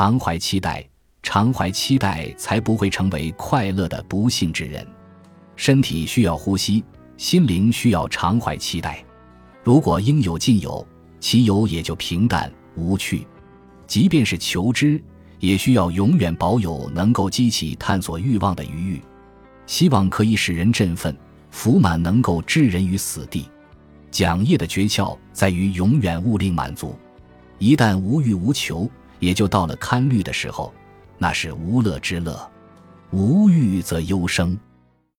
常怀期待，常怀期待，才不会成为快乐的不幸之人。身体需要呼吸，心灵需要常怀期待。如果应有尽有，其有也就平淡无趣。即便是求知，也需要永远保有能够激起探索欲望的余欲。希望可以使人振奋，福满能够置人于死地。讲业的诀窍在于永远勿令满足。一旦无欲无求，也就到了堪虑的时候，那是无乐之乐。无欲则忧生。